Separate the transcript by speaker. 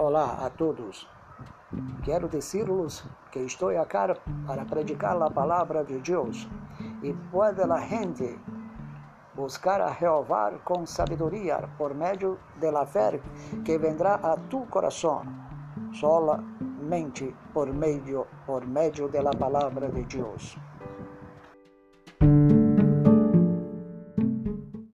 Speaker 1: Olá a todos. Quero dizer-lhes que estou aqui para predicar a palavra de Deus e pode a gente buscar a Jeová com sabedoria por meio da fé que vendrá a tu coração, solamente por meio por meio da palavra de Deus.